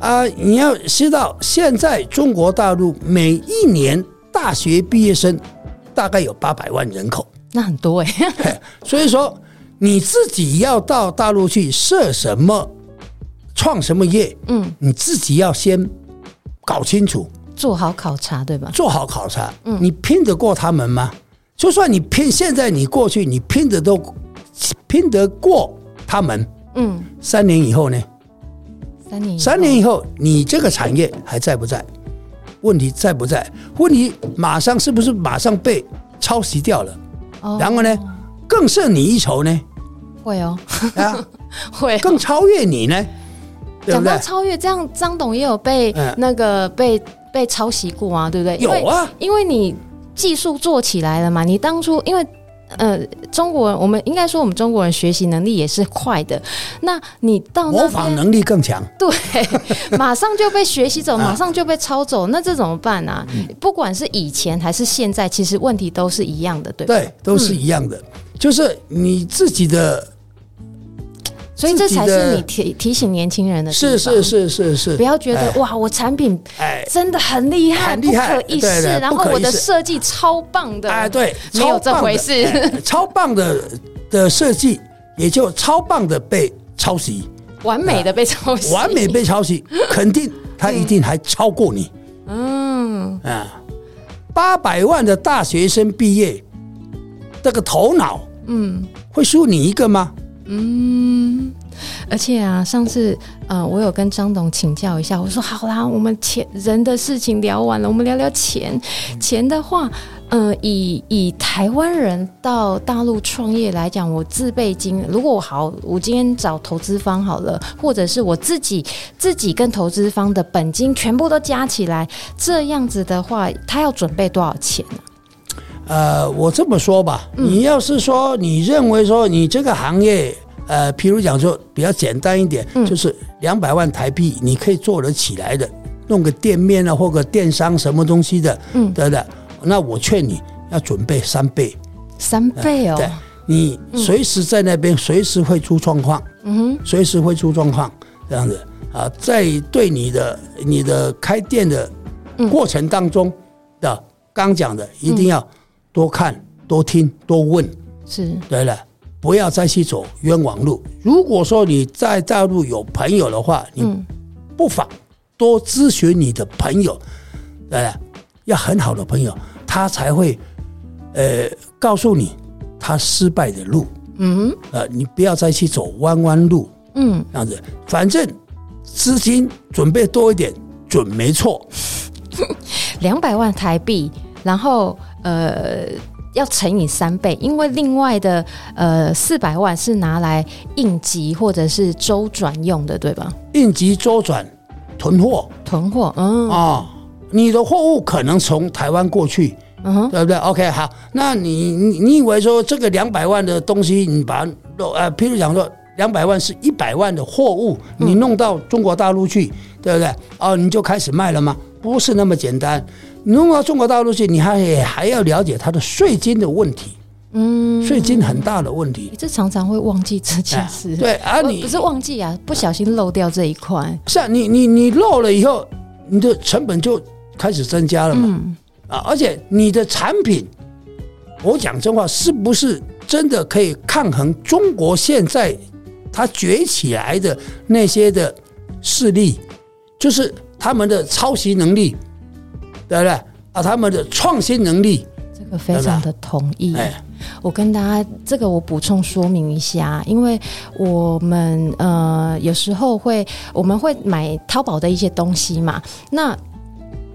啊，你要知道，现在中国大陆每一年大学毕业生大概有八百万人口，那很多哎、欸。所以说。你自己要到大陆去设什么、创什么业？嗯，你自己要先搞清楚，做好考察，对吧？做好考察，嗯，你拼得过他们吗？就算你拼，现在你过去，你拼得都拼得过他们，嗯，三年以后呢？三年，三年以后，你这个产业还在不在？问题在不在？问题马上是不是马上被抄袭掉了？哦，然后呢？更胜你一筹呢？会哦，啊，会更超越你呢？讲到超越，这样张董也有被那个被被抄袭过啊，对不对？有啊，因为你技术做起来了嘛。你当初因为呃，中国人，我们应该说我们中国人学习能力也是快的。那你到那模仿能力更强，对，马上就被学习走，马上就被抄走，那这怎么办啊？不管是以前还是现在，其实问题都是一样的，对对，都是一样的。就是你自己的，所以这才是你提提醒年轻人的。是是是是是，不要觉得哇，我产品真的很厉害，不可一世，然后我的设计超棒的，哎，对，没有这回事。超棒的的设计也就超棒的被抄袭，完美的被抄袭，完美被抄袭，肯定他一定还超过你。嗯啊，八百万的大学生毕业。这个头脑，嗯，会输你一个吗？嗯，而且啊，上次呃，我有跟张董请教一下，我说好啦，我们钱人的事情聊完了，我们聊聊钱。钱的话，呃，以以台湾人到大陆创业来讲，我自备金，如果我好，我今天找投资方好了，或者是我自己自己跟投资方的本金全部都加起来，这样子的话，他要准备多少钱呢？呃，我这么说吧，你要是说你认为说你这个行业，呃，譬如讲说比较简单一点，就是两百万台币你可以做得起来的，弄个店面啊，或个电商什么东西的，嗯，对不对？那我劝你要准备三倍，三倍哦，对，你随时在那边，随时会出状况，嗯哼，随时会出状况，这样子。啊，在对你的你的开店的过程当中的刚讲的，一定要多看、多听、多问，是。对了，不要再去走冤枉路。如果说你在大陆有朋友的话，你不妨多咨询你的朋友，对了，要很好的朋友。他才会，呃，告诉你他失败的路，嗯，呃，你不要再去走弯弯路，嗯，这样子，反正资金准备多一点准没错，两百万台币，然后呃要乘以三倍，因为另外的呃四百万是拿来应急或者是周转用的，对吧？应急周转囤货，囤货，嗯啊、哦，你的货物可能从台湾过去。嗯，对不对？OK，好，那你你你以为说这个两百万的东西，你把呃，譬如讲说两百万是一百万的货物，你弄到中国大陆去，对不对？哦，你就开始卖了吗？不是那么简单。你弄到中国大陆去，你还还要了解它的税金的问题，嗯，税金很大的问题。这常常会忘记这件事，对啊，你不是忘记啊，不小心漏掉这一块。是啊，你你你漏了以后，你的成本就开始增加了嘛。嗯啊！而且你的产品，我讲真话，是不是真的可以抗衡中国现在它崛起来的那些的势力？就是他们的抄袭能力，对不对？啊，他们的创新能力，这个非常的同意。我跟大家这个我补充说明一下，因为我们呃有时候会我们会买淘宝的一些东西嘛，那。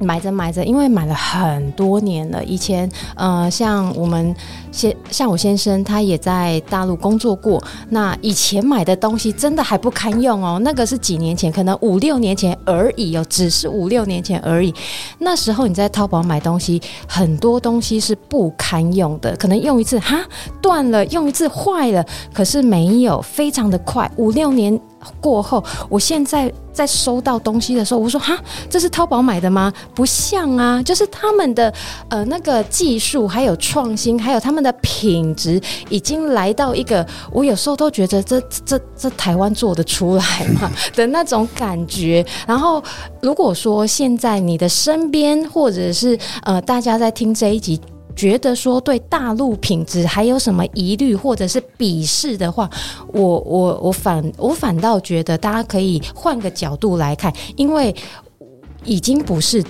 买着买着，因为买了很多年了。以前，呃，像我们先，像我先生，他也在大陆工作过。那以前买的东西真的还不堪用哦，那个是几年前，可能五六年前而已哦，只是五六年前而已。那时候你在淘宝买东西，很多东西是不堪用的，可能用一次哈断了，用一次坏了，可是没有，非常的快，五六年。过后，我现在在收到东西的时候，我说哈，这是淘宝买的吗？不像啊，就是他们的呃那个技术，还有创新，还有他们的品质，已经来到一个我有时候都觉得这这这台湾做得出来嘛 的那种感觉。然后如果说现在你的身边或者是呃大家在听这一集。觉得说对大陆品质还有什么疑虑或者是鄙视的话，我我我反我反倒觉得大家可以换个角度来看，因为已经不是。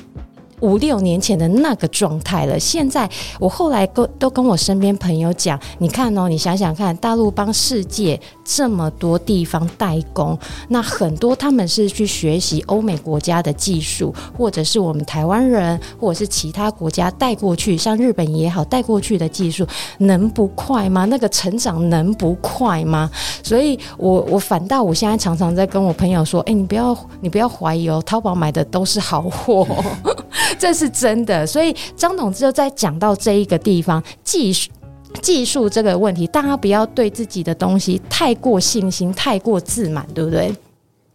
五六年前的那个状态了。现在我后来跟都跟我身边朋友讲，你看哦，你想想看，大陆帮世界这么多地方代工，那很多他们是去学习欧美国家的技术，或者是我们台湾人，或者是其他国家带过去，像日本也好带过去的技术，能不快吗？那个成长能不快吗？所以我我反倒我现在常常在跟我朋友说，哎，你不要你不要怀疑哦，淘宝买的都是好货。这是真的，所以张董就在讲到这一个地方，技术技术这个问题，大家不要对自己的东西太过信心、太过自满，对不对？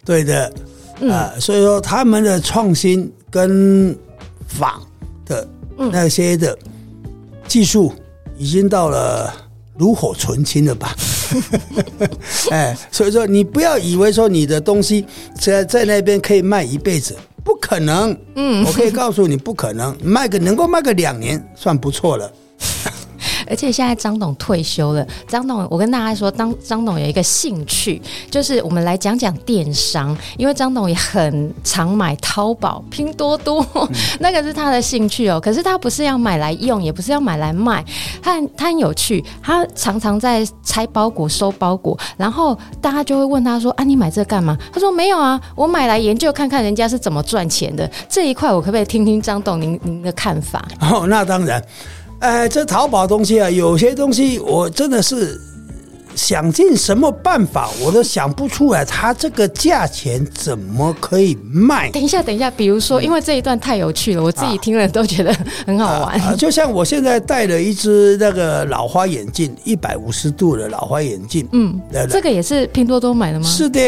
对的，嗯、呃，所以说他们的创新跟仿的那些的技术，已经到了炉火纯青了吧？哎，所以说你不要以为说你的东西在在那边可以卖一辈子。不可能，嗯，我可以告诉你，不可能。卖个能够卖个两年，算不错了。而且现在张董退休了，张董，我跟大家说，张张董有一个兴趣，就是我们来讲讲电商，因为张董也很常买淘宝、拼多多，嗯、那个是他的兴趣哦。可是他不是要买来用，也不是要买来卖，他他很有趣，他常常在拆包裹、收包裹，然后大家就会问他说：“啊，你买这干嘛？”他说：“没有啊，我买来研究看看人家是怎么赚钱的。”这一块我可不可以听听张董您您的看法？哦，那当然。哎，这淘宝东西啊，有些东西我真的是想尽什么办法，我都想不出来，它这个价钱怎么可以卖？等一下，等一下，比如说，因为这一段太有趣了，我自己听了都觉得很好玩。啊啊、就像我现在戴了一只那个老花眼镜，一百五十度的老花眼镜，嗯，这个也是拼多多买的吗？是的，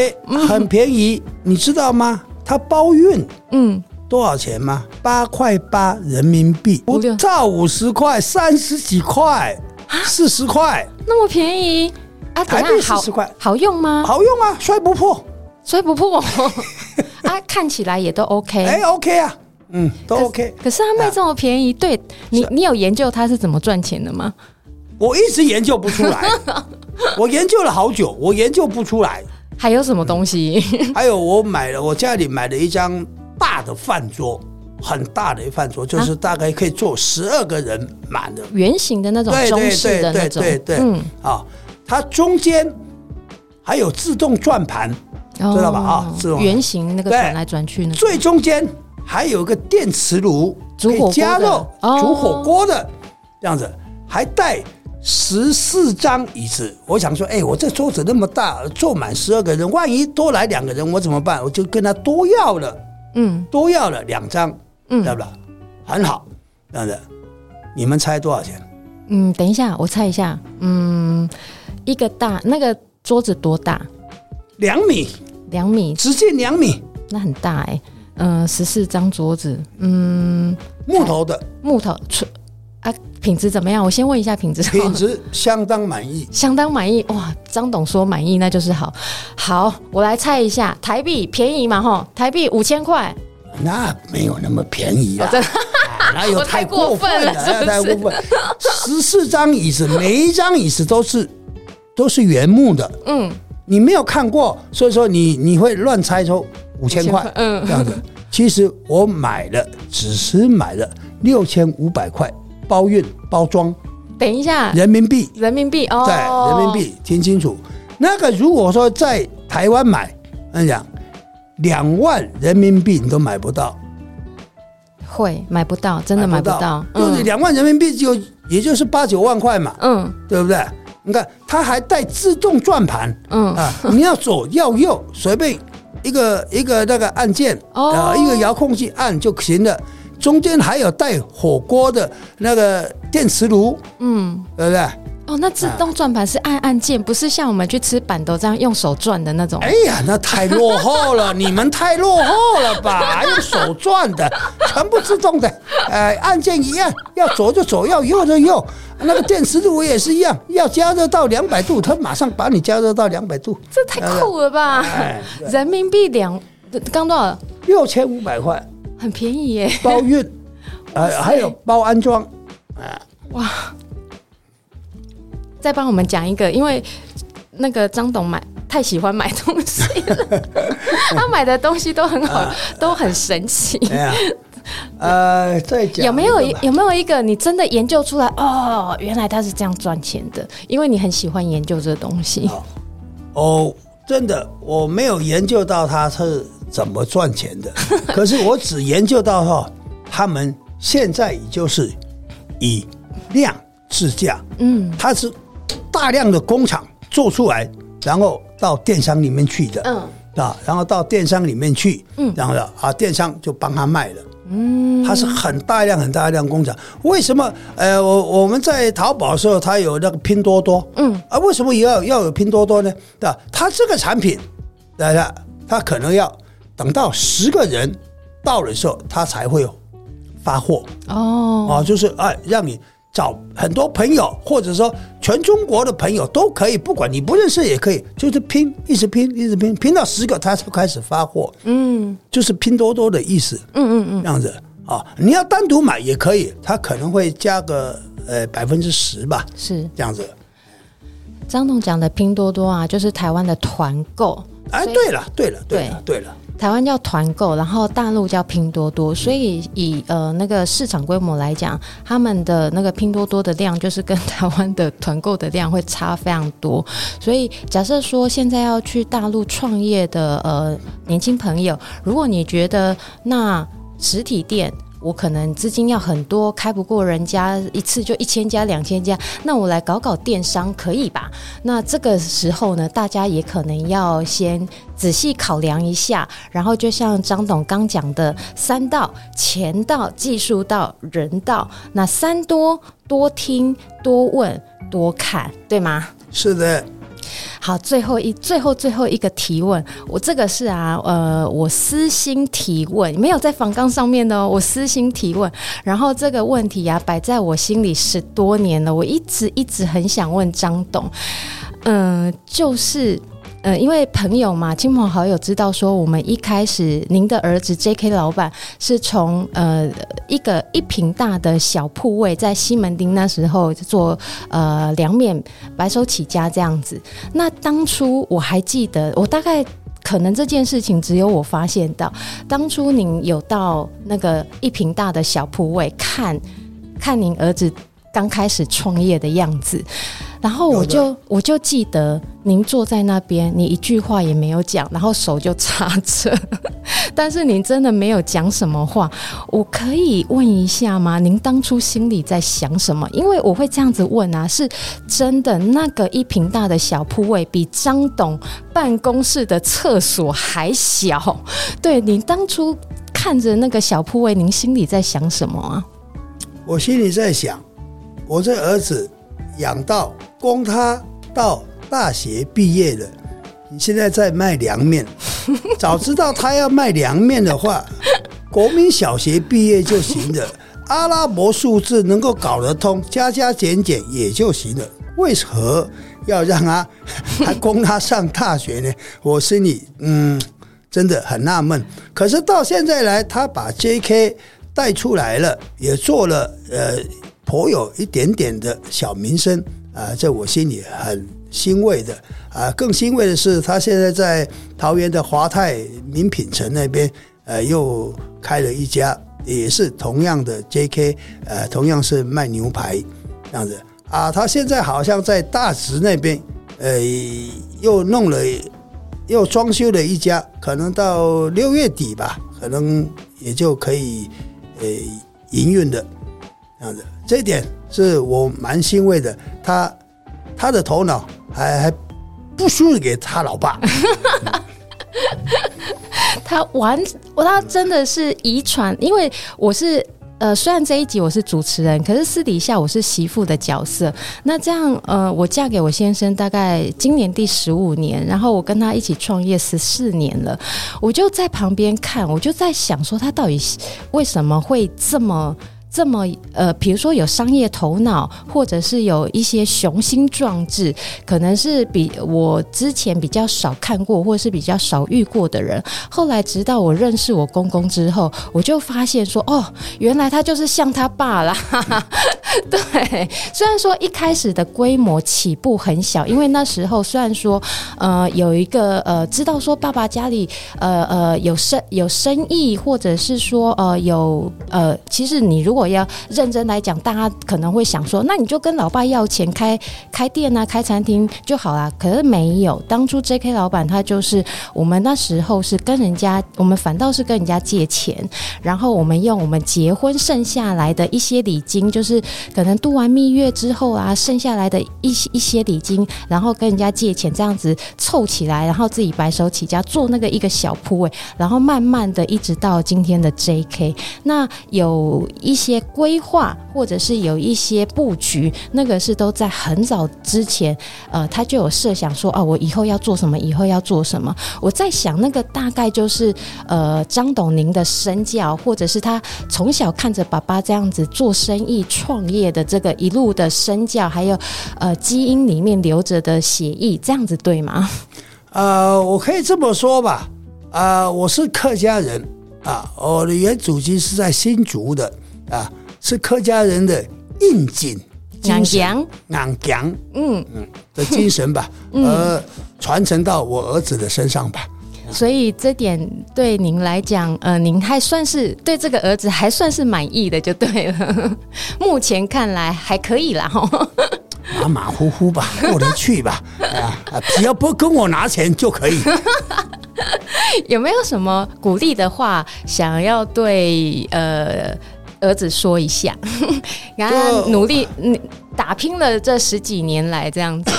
很便宜，嗯、你知道吗？它包运，嗯。多少钱吗？八块八人民币，不到五十块，三十几块，四十块，那么便宜啊？台币四十块，好用吗？好用啊，摔不破，摔不破 啊，看起来也都 OK，哎，OK 啊，嗯，都 OK 可。可是它卖这么便宜，对你，你有研究它是怎么赚钱的吗？我一直研究不出来，我研究了好久，我研究不出来。还有什么东西？还有我买了，我家里买了一张大的饭桌，很大的一饭桌，就是大概可以坐十二个人满的。圆形的那种，中式的那种，对对对，嗯。啊，它中间还有自动转盘，知道吧？啊，自动圆形那个转来转去，最中间还有个电磁炉，可以加热煮火锅的这样子，还带。十四张椅子，我想说，哎，我这桌子那么大，坐满十二个人，万一多来两个人，我怎么办？我就跟他多要了，嗯，都要了两张，嗯，对不对？很好，这样子，你们猜多少钱？嗯，等一下，我猜一下，嗯，一个大那个桌子多大？两米，两米，直径两米，那很大哎，嗯，十四张桌子，嗯，木头的，木头啊，品质怎么样？我先问一下品质。品质相当满意，相当满意哇！张董说满意，那就是好。好，我来猜一下，台币便宜嘛？哈，台币五千块。那没有那么便宜啊！哪有 太过分了？太过分！十四张椅子，每一张椅子都是都是原木的。嗯，你没有看过，所以说你你会乱猜说五千块。嗯，这样子。其实我买了，只是买了六千五百块。包运包装，等一下，人民币，人民币哦，对，人民币，听清楚。那个如果说在台湾买，我讲，两万人民币你都买不到，会买不到，真的买不到。就是两万人民币就也就是八九万块嘛，嗯，对不对？你看它还带自动转盘，嗯。啊，你要左要右，随便一个一个那个按键，哦，一个遥控器按就行了。中间还有带火锅的那个电磁炉，嗯，对不对？哦，那自动转盘是按按键，不是像我们去吃板豆这样用手转的那种。哎呀，那太落后了，你们太落后了吧？还用手转的，全部自动的，呃，按键一样，要左就左，要右就右。那个电磁炉也是一样，要加热到两百度，它马上把你加热到两百度。这太酷了吧？哎、人民币两刚多少？六千五百块。很便宜耶，包运，呃，还有包安装，啊，哇！再帮我们讲一个，因为那个张董买太喜欢买东西了，他买的东西都很好，都很神奇。呃，再讲有没有有没有一个你真的研究出来？哦，原来他是这样赚钱的，因为你很喜欢研究这东西。哦，真的，我没有研究到他是。怎么赚钱的？可是我只研究到哈，他们现在也就是以量制价，嗯，它是大量的工厂做出来，然后到电商里面去的，嗯，啊，然后到电商里面去，嗯，然后啊，电商就帮他卖了，嗯，它是很大量很大量工厂。为什么？呃，我我们在淘宝的时候，它有那个拼多多，嗯，啊，为什么也要要有拼多多呢？对吧？它这个产品，来了，它可能要。等到十个人到的时候，他才会发货哦，啊，就是哎，让你找很多朋友，或者说全中国的朋友都可以，不管你不认识也可以，就是拼，一直拼，一直拼，拼到十个，他才开始发货。嗯，就是拼多多的意思。嗯嗯嗯，这样子啊，你要单独买也可以，他可能会加个呃百分之十吧，是这样子。张总讲的拼多多啊，就是台湾的团购。哎，对了，对了，对了，对了。台湾叫团购，然后大陆叫拼多多，所以以呃那个市场规模来讲，他们的那个拼多多的量就是跟台湾的团购的量会差非常多。所以假设说现在要去大陆创业的呃年轻朋友，如果你觉得那实体店，我可能资金要很多，开不过人家一次就一千家、两千家，那我来搞搞电商可以吧？那这个时候呢，大家也可能要先仔细考量一下。然后就像张董刚讲的，三到：钱到、技术到、人到。那三多：多听、多问、多看，对吗？是的。好，最后一最后最后一个提问，我这个是啊，呃，我私心提问，没有在访纲上面的哦，我私心提问。然后这个问题啊，摆在我心里十多年了，我一直一直很想问张董，嗯、就是。呃，因为朋友嘛，亲朋好友知道说，我们一开始您的儿子 J.K. 老板是从呃一个一平大的小铺位，在西门町那时候做呃凉面，白手起家这样子。那当初我还记得，我大概可能这件事情只有我发现到，当初您有到那个一平大的小铺位看，看您儿子刚开始创业的样子。然后我就我就记得您坐在那边，你一句话也没有讲，然后手就插着，但是您真的没有讲什么话。我可以问一下吗？您当初心里在想什么？因为我会这样子问啊，是真的那个一平大的小铺位比张董办公室的厕所还小。对，你当初看着那个小铺位，您心里在想什么啊？我心里在想，我这儿子养到。供他到大学毕业了，你现在在卖凉面。早知道他要卖凉面的话，国民小学毕业就行了。阿拉伯数字能够搞得通，加加减减也就行了。为何要让他还供他上大学呢？我心里嗯真的很纳闷。可是到现在来，他把 J.K. 带出来了，也做了呃颇有一点点的小名声。啊，在我心里很欣慰的啊！更欣慰的是，他现在在桃园的华泰名品城那边，呃，又开了一家，也是同样的 JK，呃，同样是卖牛排这样子啊。他现在好像在大直那边，呃，又弄了，又装修了一家，可能到六月底吧，可能也就可以呃营运的这样子。这一点。是我蛮欣慰的，他他的头脑还还不输给他老爸，他完我，他真的是遗传，因为我是呃，虽然这一集我是主持人，可是私底下我是媳妇的角色。那这样呃，我嫁给我先生大概今年第十五年，然后我跟他一起创业十四年了，我就在旁边看，我就在想说他到底为什么会这么。这么呃，比如说有商业头脑，或者是有一些雄心壮志，可能是比我之前比较少看过，或者是比较少遇过的人。后来直到我认识我公公之后，我就发现说，哦，原来他就是像他爸啦。对，虽然说一开始的规模起步很小，因为那时候虽然说呃有一个呃知道说爸爸家里呃呃有生有生意，或者是说呃有呃，其实你如果要认真来讲，大家可能会想说，那你就跟老爸要钱开开店啊，开餐厅就好啦。可是没有，当初 J.K. 老板他就是我们那时候是跟人家，我们反倒是跟人家借钱，然后我们用我们结婚剩下来的一些礼金，就是可能度完蜜月之后啊，剩下来的一些一些礼金，然后跟人家借钱这样子凑起来，然后自己白手起家做那个一个小铺位，然后慢慢的一直到今天的 J.K. 那有一些。些规划或者是有一些布局，那个是都在很早之前，呃，他就有设想说，哦，我以后要做什么，以后要做什么。我在想，那个大概就是，呃，张董您的身教，或者是他从小看着爸爸这样子做生意、创业的这个一路的身教，还有呃基因里面留着的血意，这样子对吗？呃，我可以这么说吧，啊、呃，我是客家人啊，我的原祖籍是在新竹的。啊，是客家人的应景精神，硬颈，嗯嗯的精神吧，嗯、而传承到我儿子的身上吧。所以这点对您来讲，呃，您还算是对这个儿子还算是满意的，就对了。目前看来还可以啦，哈，马马虎虎吧，过得去吧。啊，只要不跟我拿钱就可以。有没有什么鼓励的话想要对呃？儿子说一下，然后努力打拼了这十几年来这样子。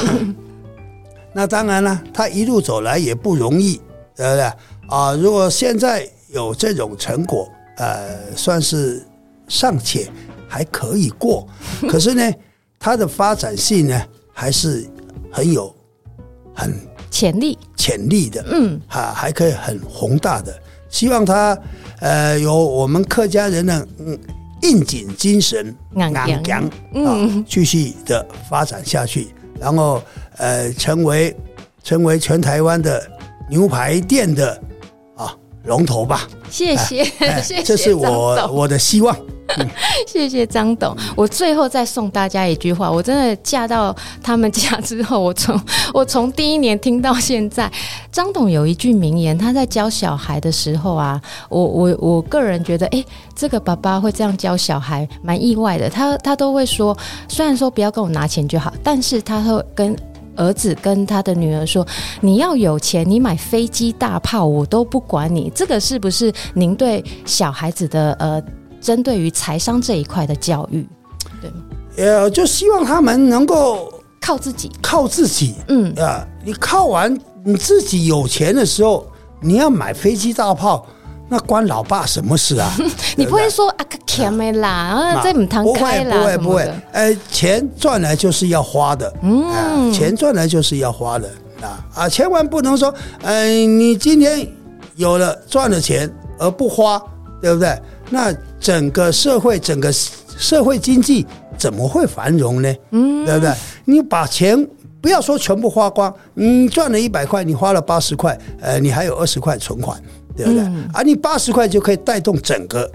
那当然了，他一路走来也不容易，对不对啊？如果现在有这种成果，呃，算是尚且还可以过。可是呢，他的发展性呢，还是很有很潜力潜力的，嗯，哈，还可以很宏大的。希望他呃有我们客家人的嗯应景精神，硬强，嗯，继续的发展下去，然后呃成为成为全台湾的牛排店的啊龙头吧。谢谢，谢谢，这是我我的希望。谢谢张董，我最后再送大家一句话。我真的嫁到他们家之后，我从 我从第一年听到现在。张董有一句名言，他在教小孩的时候啊，我我我个人觉得，哎，这个爸爸会这样教小孩，蛮意外的。他他都会说，虽然说不要跟我拿钱就好，但是他会跟儿子跟他的女儿说，你要有钱，你买飞机大炮我都不管你。这个是不是您对小孩子的呃？针对于财商这一块的教育，对吗？呃，就希望他们能够靠自己，靠自己。嗯啊，你靠完你自己有钱的时候，你要买飞机大炮，那关老爸什么事啊？你不会说啊，钱没啦，啊，这唔谈开啦，不会不会。呃，钱赚来就是要花的，嗯，钱赚来就是要花的啊啊，千万不能说，嗯，你今天有了赚了钱而不花，对不对？那整个社会，整个社会经济怎么会繁荣呢？嗯，对不对？你把钱不要说全部花光，你赚了一百块，你花了八十块，呃，你还有二十块存款，对不对？嗯、啊，你八十块就可以带动整个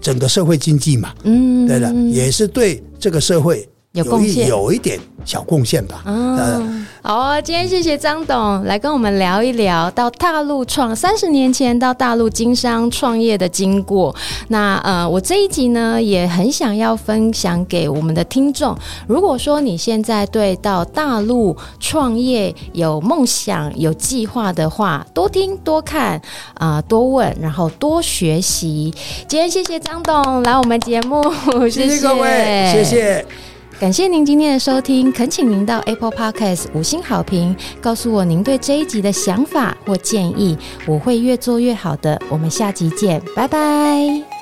整个社会经济嘛，嗯，对的，也是对这个社会。有贡献，有一点小贡献吧。嗯，好啊，今天谢谢张董来跟我们聊一聊到大陆创三十年前到大陆经商创业的经过。那呃，我这一集呢也很想要分享给我们的听众。如果说你现在对到大陆创业有梦想、有计划的话，多听多看啊、呃，多问，然后多学习。今天谢谢张董来我们节目，谢谢各位，谢谢。感谢您今天的收听，恳请您到 Apple Podcast 五星好评，告诉我您对这一集的想法或建议，我会越做越好的。我们下集见，拜拜。